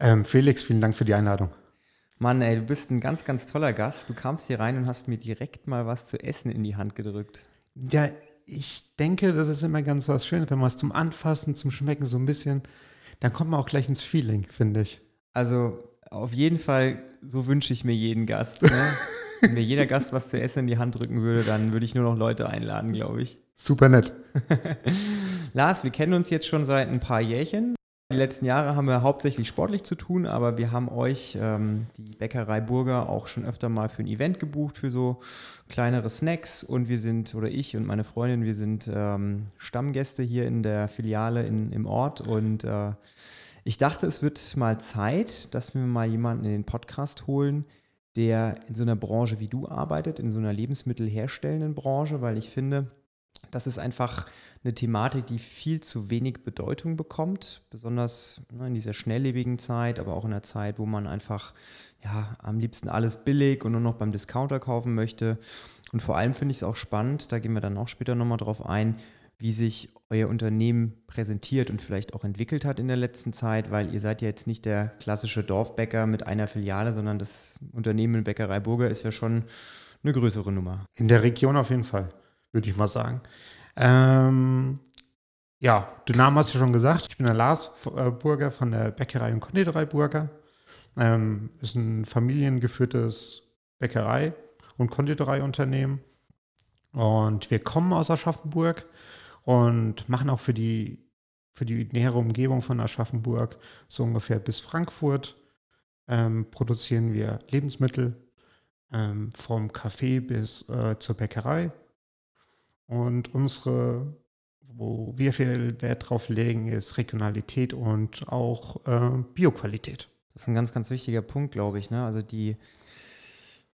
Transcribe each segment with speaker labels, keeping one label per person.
Speaker 1: Ähm, Felix, vielen Dank für die Einladung.
Speaker 2: Mann, ey, du bist ein ganz, ganz toller Gast. Du kamst hier rein und hast mir direkt mal was zu essen in die Hand gedrückt.
Speaker 1: Ja, ich denke, das ist immer ganz was Schönes, wenn man es zum Anfassen, zum Schmecken so ein bisschen, dann kommt man auch gleich ins Feeling, finde ich.
Speaker 2: Also auf jeden Fall, so wünsche ich mir jeden Gast. Ne? Wenn mir jeder Gast was zu essen in die Hand drücken würde, dann würde ich nur noch Leute einladen, glaube ich.
Speaker 1: Super nett.
Speaker 2: Lars, wir kennen uns jetzt schon seit ein paar Jährchen. Die letzten Jahre haben wir hauptsächlich sportlich zu tun, aber wir haben euch, ähm, die Bäckerei Burger, auch schon öfter mal für ein Event gebucht, für so kleinere Snacks. Und wir sind, oder ich und meine Freundin, wir sind ähm, Stammgäste hier in der Filiale in, im Ort. Und äh, ich dachte, es wird mal Zeit, dass wir mal jemanden in den Podcast holen, der in so einer Branche wie du arbeitet, in so einer lebensmittelherstellenden Branche, weil ich finde, das ist einfach eine Thematik, die viel zu wenig Bedeutung bekommt, besonders ne, in dieser schnelllebigen Zeit, aber auch in einer Zeit, wo man einfach ja, am liebsten alles billig und nur noch beim Discounter kaufen möchte. Und vor allem finde ich es auch spannend, da gehen wir dann auch später nochmal drauf ein, wie sich euer Unternehmen präsentiert und vielleicht auch entwickelt hat in der letzten Zeit, weil ihr seid ja jetzt nicht der klassische Dorfbäcker mit einer Filiale, sondern das Unternehmen Bäckerei Burger ist ja schon eine größere Nummer.
Speaker 1: In der Region auf jeden Fall, würde ich mal sagen. Ähm, ja, den Namen hast du schon gesagt. Ich bin der Lars äh, Burger von der Bäckerei und Konditorei Burger. Ähm, ist ein familiengeführtes Bäckerei- und Konditoreiunternehmen. Und wir kommen aus Aschaffenburg und machen auch für die, für die nähere Umgebung von Aschaffenburg so ungefähr bis Frankfurt ähm, produzieren wir Lebensmittel ähm, vom Kaffee bis äh, zur Bäckerei. Und unsere, wo wir viel Wert drauf legen, ist Regionalität und auch äh, Bioqualität.
Speaker 2: Das ist ein ganz, ganz wichtiger Punkt, glaube ich. Ne? Also die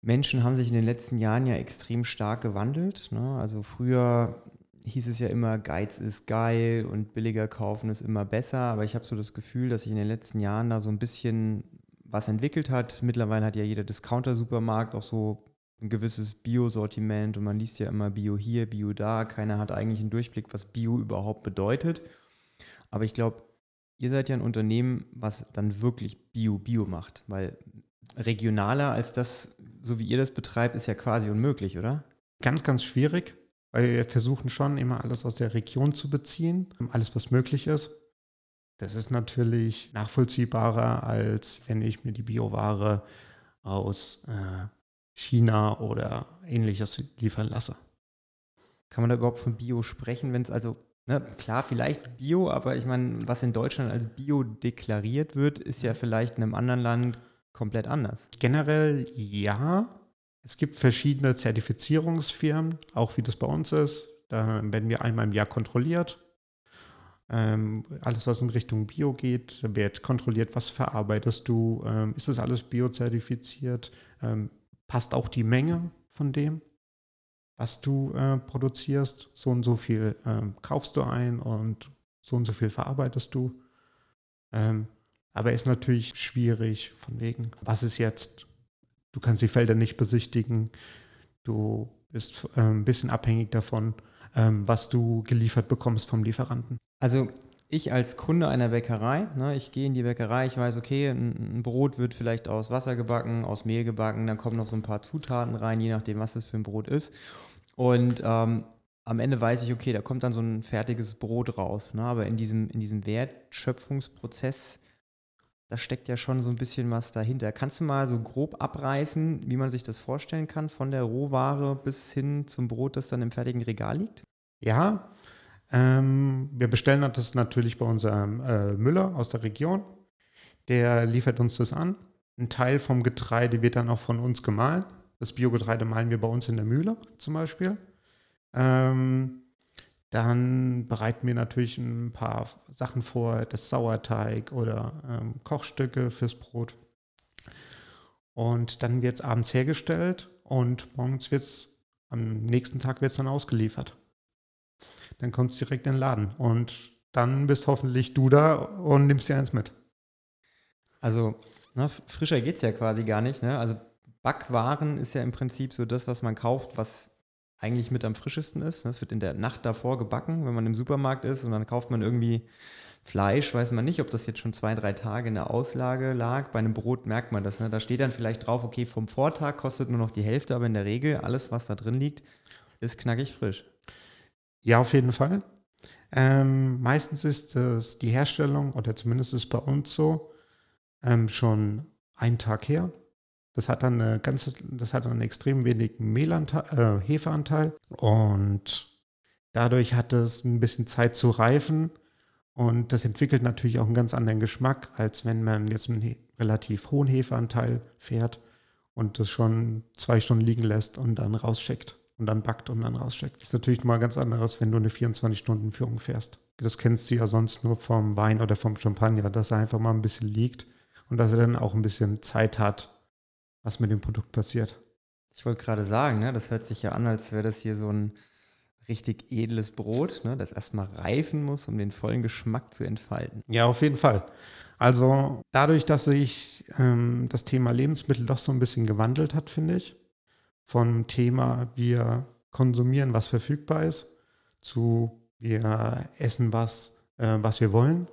Speaker 2: Menschen haben sich in den letzten Jahren ja extrem stark gewandelt. Ne? Also früher hieß es ja immer, Geiz ist geil und billiger kaufen ist immer besser. Aber ich habe so das Gefühl, dass sich in den letzten Jahren da so ein bisschen was entwickelt hat. Mittlerweile hat ja jeder Discounter-Supermarkt auch so ein gewisses Bio-Sortiment und man liest ja immer Bio hier, Bio da. Keiner hat eigentlich einen Durchblick, was Bio überhaupt bedeutet. Aber ich glaube, ihr seid ja ein Unternehmen, was dann wirklich Bio-Bio macht, weil regionaler als das, so wie ihr das betreibt, ist ja quasi unmöglich, oder?
Speaker 1: Ganz, ganz schwierig, weil wir versuchen schon immer alles aus der Region zu beziehen, alles, was möglich ist. Das ist natürlich nachvollziehbarer, als wenn ich mir die Bioware aus äh, China oder ähnliches liefern lasse.
Speaker 2: Kann man da überhaupt von Bio sprechen, wenn es also, ne, klar, vielleicht Bio, aber ich meine, was in Deutschland als Bio deklariert wird, ist ja vielleicht in einem anderen Land komplett anders.
Speaker 1: Generell ja. Es gibt verschiedene Zertifizierungsfirmen, auch wie das bei uns ist. Da werden wir einmal im Jahr kontrolliert. Ähm, alles, was in Richtung Bio geht, wird kontrolliert, was verarbeitest du, ähm, ist das alles biozertifiziert, ähm, passt auch die Menge von dem, was du äh, produzierst. So und so viel ähm, kaufst du ein und so und so viel verarbeitest du. Ähm, aber ist natürlich schwierig von wegen, was ist jetzt? Du kannst die Felder nicht besichtigen. Du bist äh, ein bisschen abhängig davon, ähm, was du geliefert bekommst vom Lieferanten.
Speaker 2: Also ich als Kunde einer Bäckerei, ne, ich gehe in die Bäckerei, ich weiß, okay, ein, ein, Brot wird vielleicht aus Wasser gebacken, aus Mehl gebacken, dann kommen noch so ein paar Zutaten rein, je nachdem, was das für ein Brot ist. Und ähm, am Ende weiß ich, okay, da kommt dann so ein fertiges Brot raus. Ne? Aber in diesem, in diesem Wertschöpfungsprozess, da steckt ja schon so ein bisschen was dahinter. Kannst du mal so grob abreißen, wie man sich das vorstellen kann, von der Rohware bis hin zum Brot, das dann im fertigen Regal liegt?
Speaker 1: Ja, ähm, wir bestellen das natürlich bei unserem äh, Müller aus der Region. Der liefert uns das an. Ein Teil vom Getreide wird dann auch von uns gemahlen. Das Biogetreide mahlen wir bei uns in der Mühle zum Beispiel. Ähm, Dann bereiten wir natürlich ein paar Sachen vor, das Sauerteig oder ähm, Kochstücke fürs Brot. Und dann wird es abends hergestellt und morgens wird es, am nächsten Tag wird es dann ausgeliefert. Dann kommt es direkt in den Laden und dann bist hoffentlich du da und nimmst dir eins mit.
Speaker 2: Also ne, frischer geht es ja quasi gar nicht. Ne? Also Backwaren ist ja im Prinzip so das, was man kauft, was eigentlich mit am frischesten ist. Das wird in der Nacht davor gebacken, wenn man im Supermarkt ist und dann kauft man irgendwie Fleisch, weiß man nicht, ob das jetzt schon zwei, drei Tage in der Auslage lag. Bei einem Brot merkt man das. Ne? Da steht dann vielleicht drauf, okay, vom Vortag kostet nur noch die Hälfte, aber in der Regel alles, was da drin liegt, ist knackig frisch.
Speaker 1: Ja, auf jeden Fall. Ähm, meistens ist es die Herstellung, oder zumindest ist bei uns so, ähm, schon einen Tag her. Das hat dann eine ganze, das hat einen extrem wenigen Mehlanteil, äh, Hefeanteil und dadurch hat es ein bisschen Zeit zu reifen und das entwickelt natürlich auch einen ganz anderen Geschmack, als wenn man jetzt einen relativ hohen Hefeanteil fährt und das schon zwei Stunden liegen lässt und dann rausschickt und dann backt und dann rausschickt. Das ist natürlich mal ganz anderes, wenn du eine 24-Stunden-Führung fährst. Das kennst du ja sonst nur vom Wein oder vom Champagner, dass er einfach mal ein bisschen liegt und dass er dann auch ein bisschen Zeit hat, was mit dem Produkt passiert.
Speaker 2: Ich wollte gerade sagen, ne, das hört sich ja an, als wäre das hier so ein richtig edles Brot, ne, das erstmal reifen muss, um den vollen Geschmack zu entfalten.
Speaker 1: Ja, auf jeden Fall. Also dadurch, dass sich ähm, das Thema Lebensmittel doch so ein bisschen gewandelt hat, finde ich, vom Thema wir konsumieren, was verfügbar ist, zu wir essen was, äh, was wir wollen.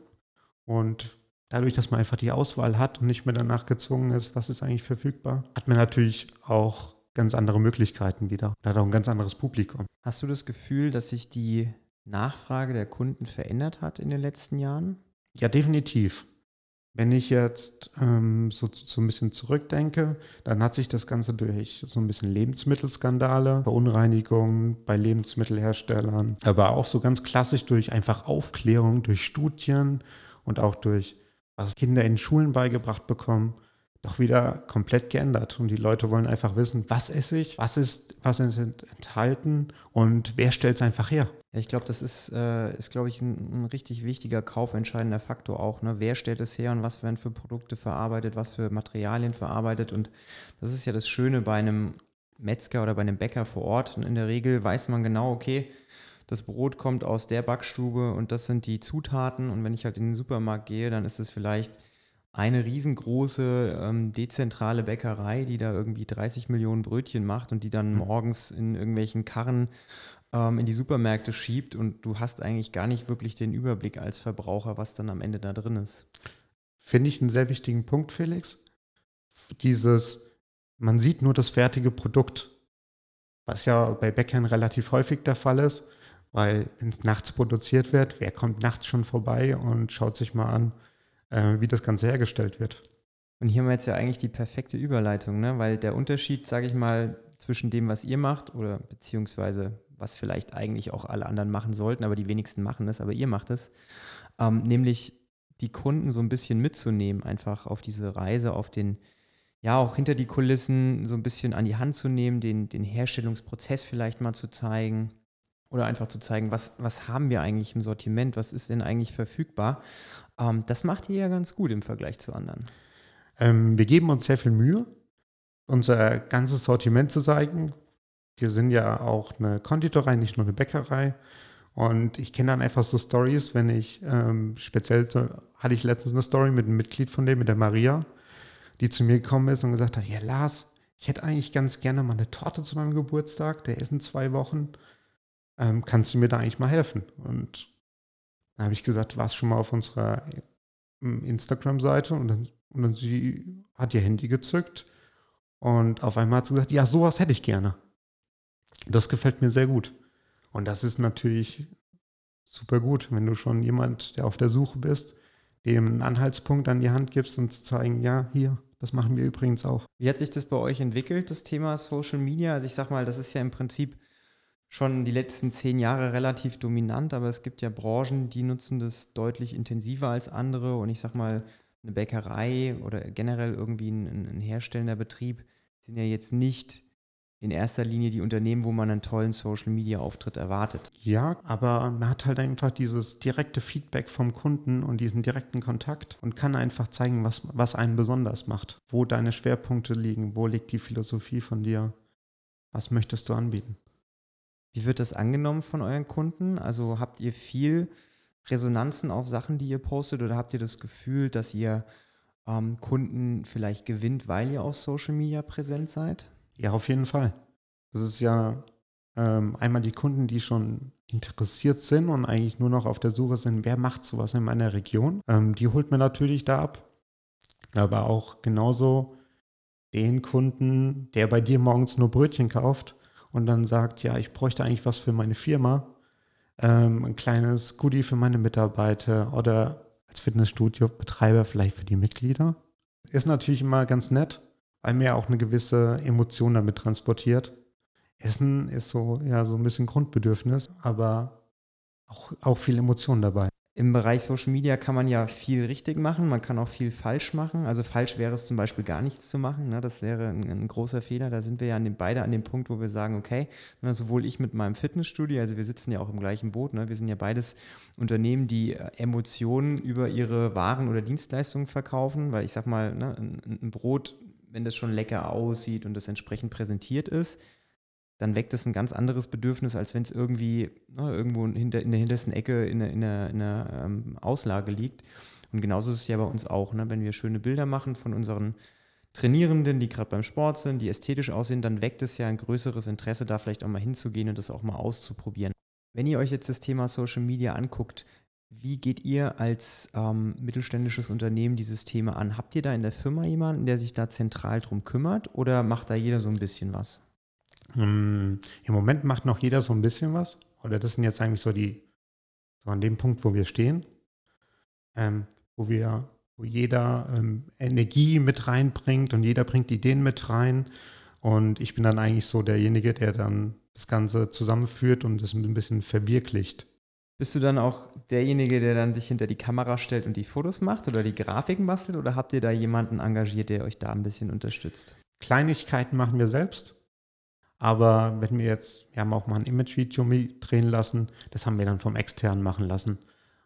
Speaker 1: Und dadurch, dass man einfach die Auswahl hat und nicht mehr danach gezwungen ist, was ist eigentlich verfügbar, hat man natürlich auch ganz andere Möglichkeiten wieder. Und hat auch ein ganz anderes Publikum.
Speaker 2: Hast du das Gefühl, dass sich die Nachfrage der Kunden verändert hat in den letzten Jahren?
Speaker 1: Ja, definitiv. Wenn ich jetzt ähm, so, so ein bisschen zurückdenke, dann hat sich das Ganze durch so ein bisschen Lebensmittelskandale, Verunreinigungen bei Lebensmittelherstellern, aber auch so ganz klassisch durch einfach Aufklärung, durch Studien und auch durch was Kinder in Schulen beigebracht bekommen, doch wieder komplett geändert. Und die Leute wollen einfach wissen, was esse ich, was ist, was ist enthalten und wer stellt es einfach her.
Speaker 2: Ich glaube, das ist, äh, ist glaube ich, ein, ein, richtig wichtiger kaufentscheidender Faktor auch. Ne? Wer stellt es her und was werden für Produkte verarbeitet, was für Materialien verarbeitet. Und das ist ja das Schöne bei einem Metzger oder bei einem Bäcker vor Ort. Und in der Regel weiß man genau, okay, das Brot kommt aus der Backstube und das sind die Zutaten. Und wenn ich halt in den Supermarkt gehe, dann ist es vielleicht eine riesengroße ähm, dezentrale Bäckerei, die da irgendwie 30 Millionen Brötchen macht und die dann hm. morgens in irgendwelchen Karren ähm, in die Supermärkte schiebt und du hast eigentlich gar nicht wirklich den Überblick als Verbraucher, was dann am Ende da drin ist.
Speaker 1: Finde ich einen sehr wichtigen Punkt, Felix. Dieses, man sieht nur das fertige Produkt, was ja bei Bäckern relativ häufig der Fall ist. Weil wenn es nachts produziert wird, wer kommt nachts schon vorbei und schaut sich mal an, äh, wie das Ganze hergestellt wird.
Speaker 2: Und hier haben wir jetzt ja eigentlich die perfekte Überleitung, ne? weil der Unterschied, sage ich mal, zwischen dem, was ihr macht oder beziehungsweise was vielleicht eigentlich auch alle anderen machen sollten, aber die wenigsten machen es, aber ihr macht es, ähm, nämlich die Kunden so ein bisschen mitzunehmen, einfach auf diese Reise, auf den, ja, auch hinter die Kulissen so ein bisschen an die Hand zu nehmen, den, den Herstellungsprozess vielleicht mal zu zeigen, oder einfach zu zeigen, was, was haben wir eigentlich im Sortiment, was ist denn eigentlich verfügbar. Ähm, das macht ihr ja ganz gut im Vergleich zu anderen.
Speaker 1: Ähm, wir geben uns sehr viel Mühe, unser ganzes Sortiment zu zeigen. Wir sind ja auch eine Konditorei, nicht nur eine Bäckerei. Und ich kenne dann einfach so Stories, wenn ich ähm, speziell so, hatte ich letztens eine Story mit einem Mitglied von dem, mit der Maria, die zu mir gekommen ist und gesagt hat: Ja, Lars, ich hätte eigentlich ganz gerne mal eine Torte zu meinem Geburtstag, der ist in zwei Wochen ähm, kannst du mir da eigentlich mal helfen? Und da habe ich gesagt, warst schon mal auf unserer ähm, Instagram-Seite und dann, und dann sie hat ihr Handy gezückt und auf einmal hat sie gesagt, ja, sowas hätte ich gerne. Das gefällt mir sehr gut. Und das ist natürlich super gut, wenn du schon jemand, der auf der Suche bist, dem einen Anhaltspunkt an die Hand gibst und zu zeigen, ja, hier, das machen wir übrigens auch.
Speaker 2: Wie hat sich das bei euch entwickelt, das Thema Social Media? Also ich sag mal, das ist ja im Prinzip schon die letzten zehn Jahre relativ dominant, aber es gibt ja Branchen, die nutzen das deutlich intensiver als andere. Und ich sag mal, eine Bäckerei oder generell irgendwie ein, ein herstellender Betrieb sind ja jetzt nicht in erster Linie die Unternehmen, wo man einen tollen Social-Media-Auftritt erwartet.
Speaker 1: Ja, aber man hat halt einfach dieses direkte Feedback vom Kunden und diesen direkten Kontakt und kann einfach zeigen, was, was einen besonders macht, wo deine Schwerpunkte liegen, wo liegt die Philosophie von dir, was möchtest du anbieten.
Speaker 2: Wie wird das angenommen von euren Kunden? Also habt ihr viel Resonanzen auf Sachen, die ihr postet oder habt ihr das Gefühl, dass ihr ähm, Kunden vielleicht gewinnt, weil ihr auf Social Media präsent seid?
Speaker 1: Ja, auf jeden Fall. Das ist ja ähm, einmal die Kunden, die schon interessiert sind und eigentlich nur noch auf der Suche sind, wer macht sowas in meiner Region. Ähm, die holt man natürlich da ab. Aber auch genauso den Kunden, der bei dir morgens nur Brötchen kauft und dann sagt, ja, ich bräuchte eigentlich was für meine Firma, ähm, ein kleines Goodie für meine Mitarbeiter oder als Fitnessstudio-Betreiber vielleicht für die Mitglieder. Ist natürlich immer ganz nett, weil mir auch eine gewisse Emotion damit transportiert. Essen ist so, ja, so ein bisschen Grundbedürfnis, aber auch, auch viel Emotion dabei.
Speaker 2: Im Bereich Social Media kann man ja viel richtig machen, man kann auch viel falsch machen. Also falsch wäre es zum Beispiel gar nichts zu machen. Ne? Das wäre ein, ein, großer Fehler. Da sind wir ja an dem, beide an dem Punkt, wo wir sagen, okay, ne, sowohl ich mit meinem Fitnessstudio, also wir sitzen ja auch im gleichen Boot, ne? wir sind ja beides Unternehmen, die äh, Emotionen über ihre Waren oder Dienstleistungen verkaufen, weil ich sag mal, ne, ein, ein Brot wenn das schon lecker aussieht und das entsprechend präsentiert ist, dann weckt das ein ganz anderes Bedürfnis, als wenn es irgendwie ne, irgendwo hinter, in der hintersten Ecke in einer, in einer, in einer ähm, Auslage liegt. Und genauso ist es ja bei uns auch. Ne? Wenn wir schöne Bilder machen von unseren Trainierenden, die gerade beim Sport sind, die ästhetisch aussehen, dann weckt es ja ein größeres Interesse, da vielleicht auch mal hinzugehen und das auch mal auszuprobieren. Wenn ihr euch jetzt das Thema Social Media anguckt, wie geht ihr als ähm, mittelständisches Unternehmen dieses Thema an? Habt ihr da in der Firma jemanden, der sich da zentral drum kümmert oder macht da jeder so ein bisschen was?
Speaker 1: Hm, Im Moment macht noch jeder so ein bisschen was. Oder das sind jetzt eigentlich so die, so an dem Punkt, wo wir stehen, ähm, wo wir, wo jeder ähm, Energie mit reinbringt und jeder bringt Ideen mit rein. Und ich bin dann eigentlich so derjenige, der dann das Ganze zusammenführt und das ein bisschen verwirklicht.
Speaker 2: Bist du dann auch derjenige, der dann sich hinter die Kamera stellt und die Fotos macht oder die Grafiken bastelt oder habt ihr da jemanden engagiert, der euch da ein bisschen unterstützt?
Speaker 1: Kleinigkeiten machen wir selbst. Aber wenn wir jetzt, wir haben auch mal ein Image-Video drehen lassen, das haben wir dann vom Externen machen lassen.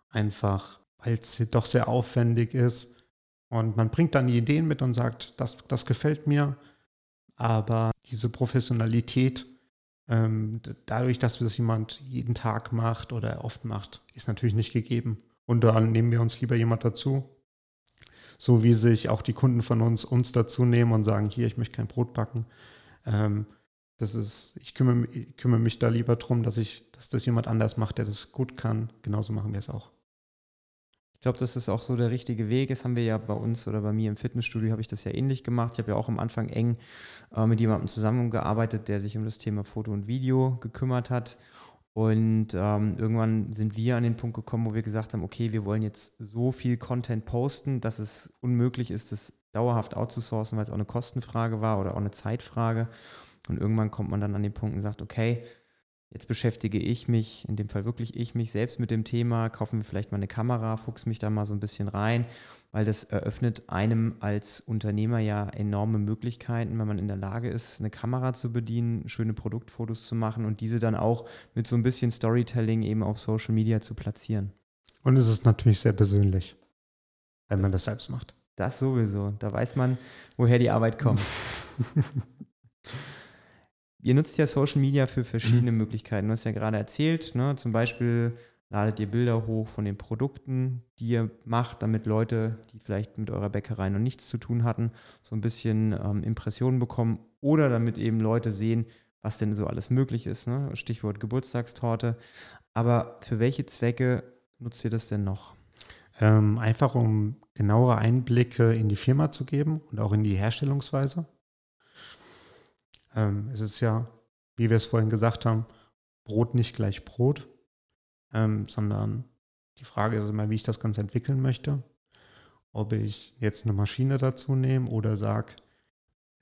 Speaker 1: Einfach, weil es doch sehr aufwendig ist. Und man bringt dann die Ideen mit und sagt, das, das gefällt mir. Aber diese Professionalität, ähm, dadurch, dass das jemand jeden Tag macht oder oft macht, ist natürlich nicht gegeben. Und dann nehmen wir uns lieber jemand dazu. So wie sich auch die Kunden von uns uns dazu nehmen und sagen, hier, ich möchte kein Brot backen. Ähm, das ist, ich kümmere, ich kümmere mich da lieber darum, dass ich, dass das jemand anders macht, der das gut kann. Genauso machen wir es auch.
Speaker 2: Ich glaube, das ist auch so der richtige Weg. Das haben wir ja bei uns oder bei mir im Fitnessstudio habe ich das ja ähnlich gemacht. Ich habe ja auch am Anfang eng äh, mit jemandem zusammengearbeitet, der sich um das Thema Foto und Video gekümmert hat. Und ähm, irgendwann sind wir an den Punkt gekommen, wo wir gesagt haben, okay, wir wollen jetzt so viel Content posten, dass es unmöglich ist, das dauerhaft outzusourcen, weil es auch eine Kostenfrage war oder auch eine Zeitfrage. Und irgendwann kommt man dann an den Punkt und sagt, okay, Jetzt beschäftige ich mich, in dem Fall wirklich ich mich selbst mit dem Thema, kaufen wir vielleicht mal eine Kamera, fuchs mich da mal so ein bisschen rein, weil das eröffnet einem als Unternehmer ja enorme Möglichkeiten, wenn man in der Lage ist, eine Kamera zu bedienen, schöne Produktfotos zu machen und diese dann auch mit so ein bisschen Storytelling eben auf Social Media zu platzieren.
Speaker 1: Und es ist natürlich sehr persönlich, wenn man das selbst macht.
Speaker 2: Das sowieso. Da weiß man, woher die Arbeit kommt. Ihr nutzt ja Social Media für verschiedene mhm. Möglichkeiten. Du hast ja gerade erzählt, ne? zum Beispiel ladet ihr Bilder hoch von den Produkten, die ihr macht, damit Leute, die vielleicht mit eurer Bäckerei noch nichts zu tun hatten, so ein bisschen ähm, Impressionen bekommen oder damit eben Leute sehen, was denn so alles möglich ist. Ne? Stichwort Geburtstagstorte. Aber für welche Zwecke nutzt ihr das denn noch?
Speaker 1: Ähm, einfach um genauere Einblicke in die Firma zu geben und auch in die Herstellungsweise. Ähm, es ist ja, wie wir es vorhin gesagt haben, Brot nicht gleich Brot, ähm, sondern die Frage ist immer, wie ich das Ganze entwickeln möchte. Ob ich jetzt eine Maschine dazu nehme oder sage,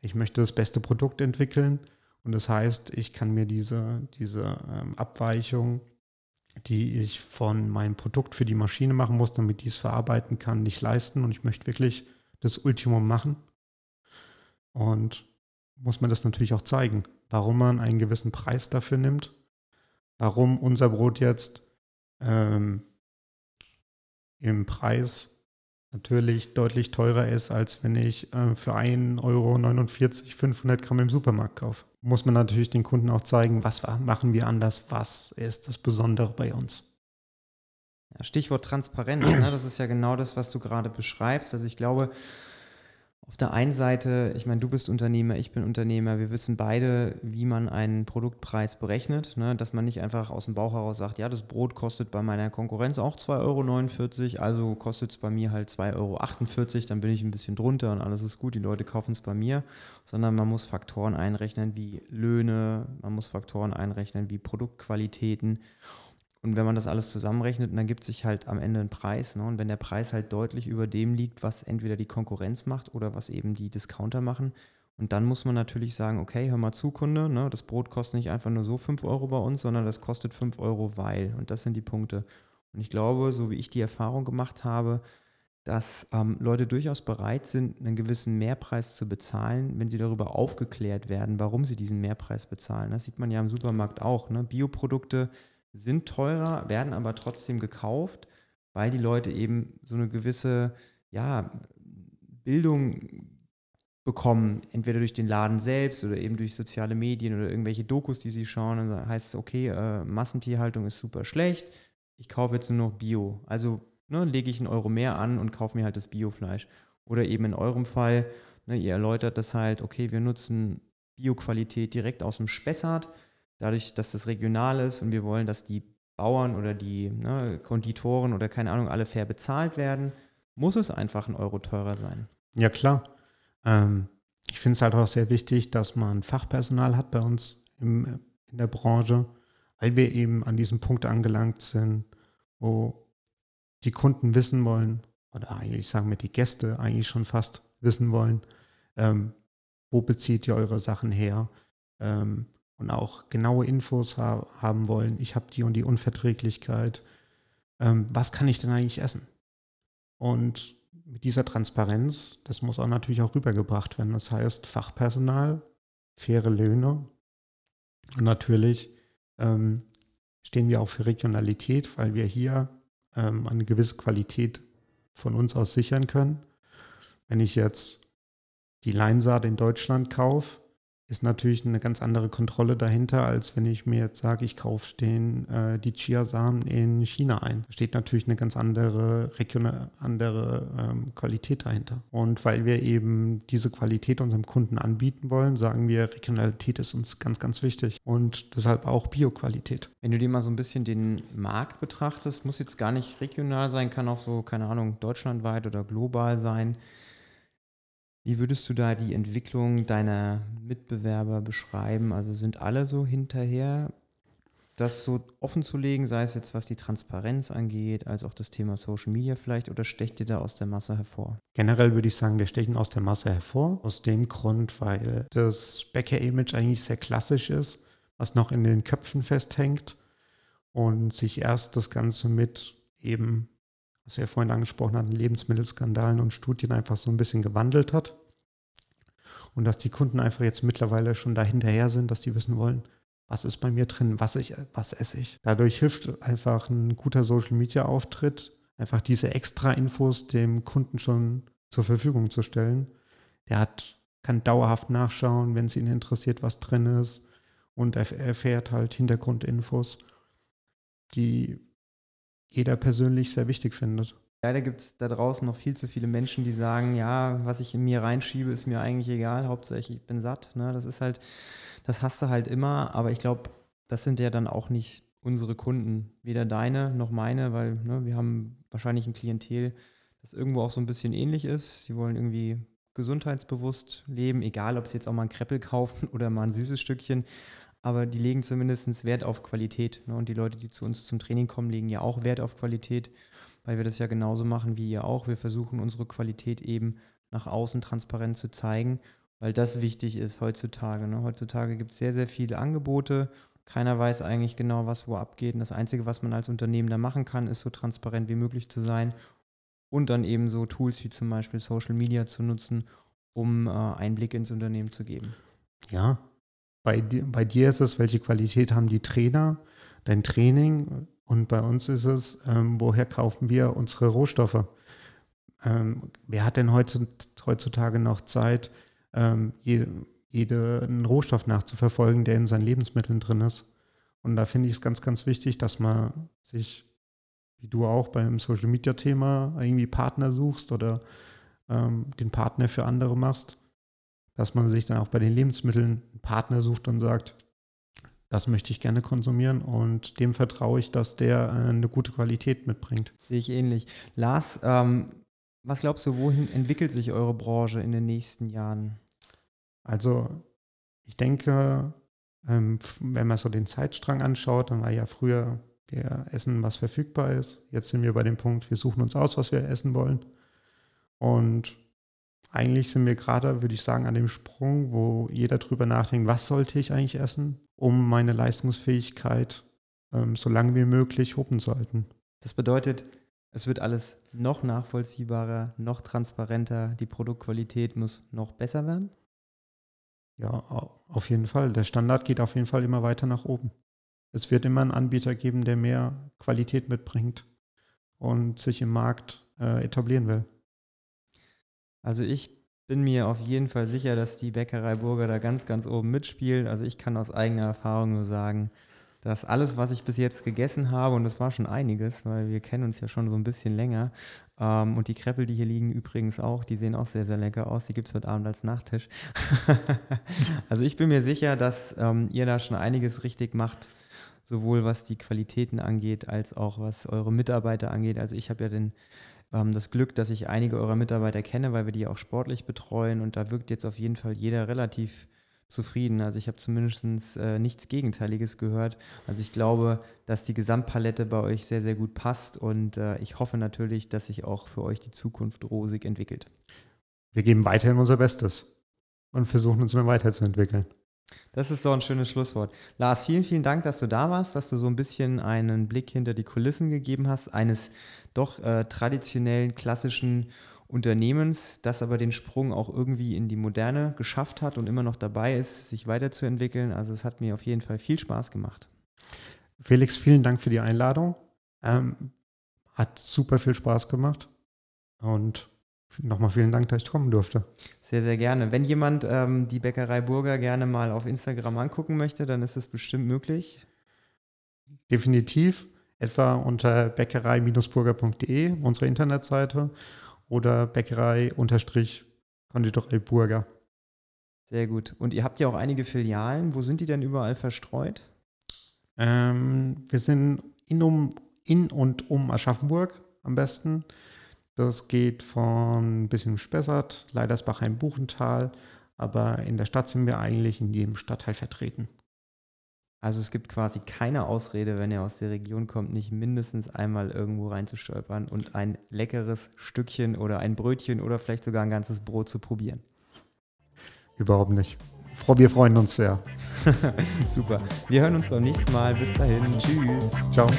Speaker 1: ich möchte das beste Produkt entwickeln. Und das heißt, ich kann mir diese, diese ähm, Abweichung, die ich von meinem Produkt für die Maschine machen muss, damit die es verarbeiten kann, nicht leisten. Und ich möchte wirklich das Ultimum machen. Und muss man das natürlich auch zeigen. warum man einen gewissen Preis dafür nimmt, warum unser Brot jetzt ähm, im Preis natürlich deutlich teurer ist, als wenn ich äh, für 1,49 Euro 500 Gramm im Supermarkt kaufe. Muss man natürlich den Kunden auch zeigen, was machen wir anders, was ist das Besondere bei uns.
Speaker 2: Stichwort Transparenz, ne? das ist ja genau das, was du gerade beschreibst. Also ich glaube, auf der einen Seite, ich meine, du bist Unternehmer, ich bin Unternehmer, wir wissen beide, wie man einen Produktpreis berechnet, ne? dass man nicht einfach aus dem Bauch heraus sagt, ja, das Brot kostet bei meiner Konkurrenz auch 2,49 Euro, also kostet es bei mir halt 2,48 Euro, dann bin ich ein bisschen drunter und alles ist gut, die Leute kaufen es bei mir, sondern man muss Faktoren einrechnen wie Löhne, man muss Faktoren einrechnen wie Produktqualitäten und wenn man das alles zusammenrechnet, dann gibt sich halt am Ende ein Preis. Ne? Und wenn der Preis halt deutlich über dem liegt, was entweder die Konkurrenz macht oder was eben die Discounter machen, und dann muss man natürlich sagen, okay, hör mal zu, Kunde, ne? das Brot kostet nicht einfach nur so 5 Euro bei uns, sondern das kostet 5 Euro, weil. Und das sind die Punkte. Und ich glaube, so wie ich die Erfahrung gemacht habe, dass ähm, Leute durchaus bereit sind, einen gewissen Mehrpreis zu bezahlen, wenn sie darüber aufgeklärt werden, warum sie diesen Mehrpreis bezahlen. Das sieht man ja im Supermarkt auch. Ne? Bioprodukte sind teurer, werden aber trotzdem gekauft, weil die Leute eben so eine gewisse ja, Bildung bekommen, entweder durch den Laden selbst oder eben durch soziale Medien oder irgendwelche Dokus, die sie schauen. Dann heißt es, okay, äh, Massentierhaltung ist super schlecht, ich kaufe jetzt nur noch Bio. Also ne, lege ich einen Euro mehr an und kaufe mir halt das Biofleisch. Oder eben in eurem Fall, ne, ihr erläutert das halt, okay, wir nutzen Bioqualität direkt aus dem Spessart dadurch, dass das regional ist und wir wollen, dass die Bauern oder die ne, Konditoren oder keine Ahnung alle fair bezahlt werden, muss es einfach ein Euro teurer sein.
Speaker 1: Ja, klar. Ähm, ich finde es halt auch sehr wichtig, dass man Fachpersonal hat bei uns im, in der Branche, weil wir eben an diesem Punkt angelangt sind, wo die Kunden wissen wollen, oder eigentlich sagen wir die Gäste eigentlich schon fast wissen wollen, ähm, wo bezieht ihr eure Sachen her? Ähm, und auch genaue Infos ha haben wollen, ich habe die und die Unverträglichkeit, ähm, was kann ich denn eigentlich essen? Und mit dieser Transparenz, das muss auch natürlich auch rübergebracht werden. Das heißt, Fachpersonal, faire Löhne und natürlich ähm, stehen wir auch für Regionalität, weil wir hier ähm, eine gewisse Qualität von uns aus sichern können. Wenn ich jetzt die Leinsaat in Deutschland kaufe, ist natürlich eine ganz andere Kontrolle dahinter, als wenn ich mir jetzt sage, ich kaufe den, äh, die Chiasamen in China ein. Da steht natürlich eine ganz andere, regionale, andere ähm, Qualität dahinter. Und weil wir eben diese Qualität unserem Kunden anbieten wollen, sagen wir, Regionalität ist uns ganz, ganz wichtig. Und deshalb auch Bioqualität.
Speaker 2: Wenn du dir mal so ein bisschen den Markt betrachtest, muss jetzt gar nicht regional sein, kann auch so, keine Ahnung, deutschlandweit oder global sein. Wie würdest du da die Entwicklung deiner Mitbewerber beschreiben? Also sind alle so hinterher, das so offen zu legen, sei es jetzt was die Transparenz angeht, als auch das Thema Social Media vielleicht, oder stecht ihr da aus der Masse hervor?
Speaker 1: Generell würde ich sagen, wir stechen aus der Masse hervor. Aus dem Grund, weil das Bäcker-Image eigentlich sehr klassisch ist, was noch in den Köpfen festhängt und sich erst das Ganze mit eben was wir vorhin angesprochen hatten, Lebensmittelskandalen und Studien einfach so ein bisschen gewandelt hat. Und dass die Kunden einfach jetzt mittlerweile schon da hinterher sind, dass die wissen wollen, was ist bei mir drin, was, ich, was esse ich. Dadurch hilft einfach ein guter Social-Media-Auftritt, einfach diese extra Infos dem Kunden schon zur Verfügung zu stellen. Der hat, kann dauerhaft nachschauen, wenn es ihn interessiert, was drin ist. Und er erfährt halt Hintergrundinfos, die jeder persönlich sehr wichtig findet.
Speaker 2: Leider gibt es da draußen noch viel zu viele Menschen, die sagen, ja, was ich in mir reinschiebe, ist mir eigentlich egal, hauptsächlich ich bin satt. Ne? Das ist halt, das hast du halt immer, aber ich glaube, das sind ja dann auch nicht unsere Kunden, weder deine noch meine, weil ne, wir haben wahrscheinlich ein Klientel, das irgendwo auch so ein bisschen ähnlich ist. Sie wollen irgendwie gesundheitsbewusst leben, egal ob sie jetzt auch mal einen Kreppel kaufen oder mal ein süßes Stückchen aber die legen zumindest Wert auf Qualität. Ne? Und die Leute, die zu uns zum Training kommen, legen ja auch Wert auf Qualität, weil wir das ja genauso machen wie ihr auch. Wir versuchen unsere Qualität eben nach außen transparent zu zeigen, weil das wichtig ist heutzutage. Ne? Heutzutage gibt es sehr, sehr viele Angebote. Keiner weiß eigentlich genau, was wo abgeht. Und das Einzige, was man als Unternehmen da machen kann, ist so transparent wie möglich zu sein und dann eben so Tools wie zum Beispiel Social Media zu nutzen, um äh, Einblick ins Unternehmen zu geben.
Speaker 1: Ja, bei, bei dir ist es, welche Qualität haben die Trainer, dein Training und bei uns ist es, ähm, woher kaufen wir unsere Rohstoffe? Ähm, wer hat denn heutzutage noch Zeit, ähm, jeden jede, Rohstoff nachzuverfolgen, der in seinen Lebensmitteln drin ist? Und da finde ich es ganz, ganz wichtig, dass man sich, wie du auch beim Social Media Thema, irgendwie Partner suchst oder ähm, den Partner für andere machst, dass man sich dann auch bei den Lebensmitteln einen Partner sucht und sagt, das möchte ich gerne konsumieren und dem vertraue ich, dass der äh, eine gute Qualität mitbringt.
Speaker 2: Sehe ich ähnlich. Lars, ähm, was glaubst du, wohin entwickelt sich eure Branche in den nächsten Jahren?
Speaker 1: Also ich denke, ähm, wenn man so den Zeitstrang anschaut, dann war ja früher der Essen, was verfügbar ist. Jetzt sind wir bei dem Punkt, wir suchen uns aus, was wir essen wollen. Und eigentlich sind wir gerade, würde ich sagen, an dem Sprung, wo jeder drüber nachdenkt, was sollte ich eigentlich essen, um meine Leistungsfähigkeit ähm, so lange wie möglich hoben zu halten.
Speaker 2: Das bedeutet, es wird alles noch nachvollziehbarer, noch transparenter, die Produktqualität muss noch besser werden?
Speaker 1: Ja, auf jeden Fall. Der Standard geht auf jeden Fall immer weiter nach oben. Es wird immer einen Anbieter geben, der mehr Qualität mitbringt und sich im Markt äh, etablieren will.
Speaker 2: Also ich bin mir auf jeden Fall sicher, dass die Bäckerei Burger da ganz, ganz oben mitspielt. Also ich kann aus eigener Erfahrung nur sagen, dass alles, was ich bis jetzt gegessen habe, und das war schon einiges, weil wir kennen uns ja schon so ein bisschen länger, ähm, und die Kreppel, die hier liegen übrigens auch, die sehen auch sehr, sehr lecker aus. Die gibt es heute Abend als Nachtisch. also ich bin mir sicher, dass ähm, ihr da schon einiges richtig macht, sowohl was die Qualitäten angeht, als auch was eure Mitarbeiter angeht. Also ich habe ja den ähm, das Glück, dass ich einige eurer Mitarbeiter kenne, weil wir die auch sportlich betreuen und da wirkt jetzt auf jeden Fall jeder relativ zufrieden. Also ich habe zumindest äh, nichts Gegenteiliges gehört. Also ich glaube, dass die Gesamtpalette bei euch sehr, sehr gut passt und äh, ich hoffe natürlich, dass sich auch für euch die Zukunft rosig entwickelt.
Speaker 1: Wir geben weiterhin unser Bestes und versuchen uns mehr weiterzuentwickeln.
Speaker 2: Das ist so ein schönes Schlusswort. Lars, vielen, vielen Dank, dass du da warst, dass du so ein bisschen einen Blick hinter die Kulissen gegeben hast, eines doch äh, traditionellen, klassischen Unternehmens, das aber den Sprung auch irgendwie in die Moderne geschafft hat und immer noch dabei ist, sich weiterzuentwickeln. Also es hat mir auf jeden Fall viel Spaß gemacht.
Speaker 1: Felix, vielen Dank für die Einladung. Ähm, hat super viel Spaß gemacht und Nochmal vielen Dank, dass ich kommen durfte.
Speaker 2: Sehr, sehr gerne. Wenn jemand ähm, die Bäckerei Burger gerne mal auf Instagram angucken möchte, dann ist es bestimmt möglich.
Speaker 1: Definitiv. Etwa unter bäckerei-burger.de, unsere Internetseite, oder Bäckerei-Konditorei Burger.
Speaker 2: Sehr gut. Und ihr habt ja auch einige Filialen. Wo sind die denn überall verstreut?
Speaker 1: Ähm, wir sind in, um, in und um Aschaffenburg am besten. Das geht von ein bisschen Spessart, Leidersbach, Buchental, aber in der Stadt sind wir eigentlich in jedem Stadtteil vertreten.
Speaker 2: Also es gibt quasi keine Ausrede, wenn ihr aus der Region kommt, nicht mindestens einmal irgendwo reinzustolpern und ein leckeres Stückchen oder ein Brötchen oder vielleicht sogar ein ganzes Brot zu probieren.
Speaker 1: Überhaupt nicht. Wir freuen uns sehr.
Speaker 2: Super. Wir hören uns beim nächsten Mal. Bis dahin. Tschüss.
Speaker 1: Ciao.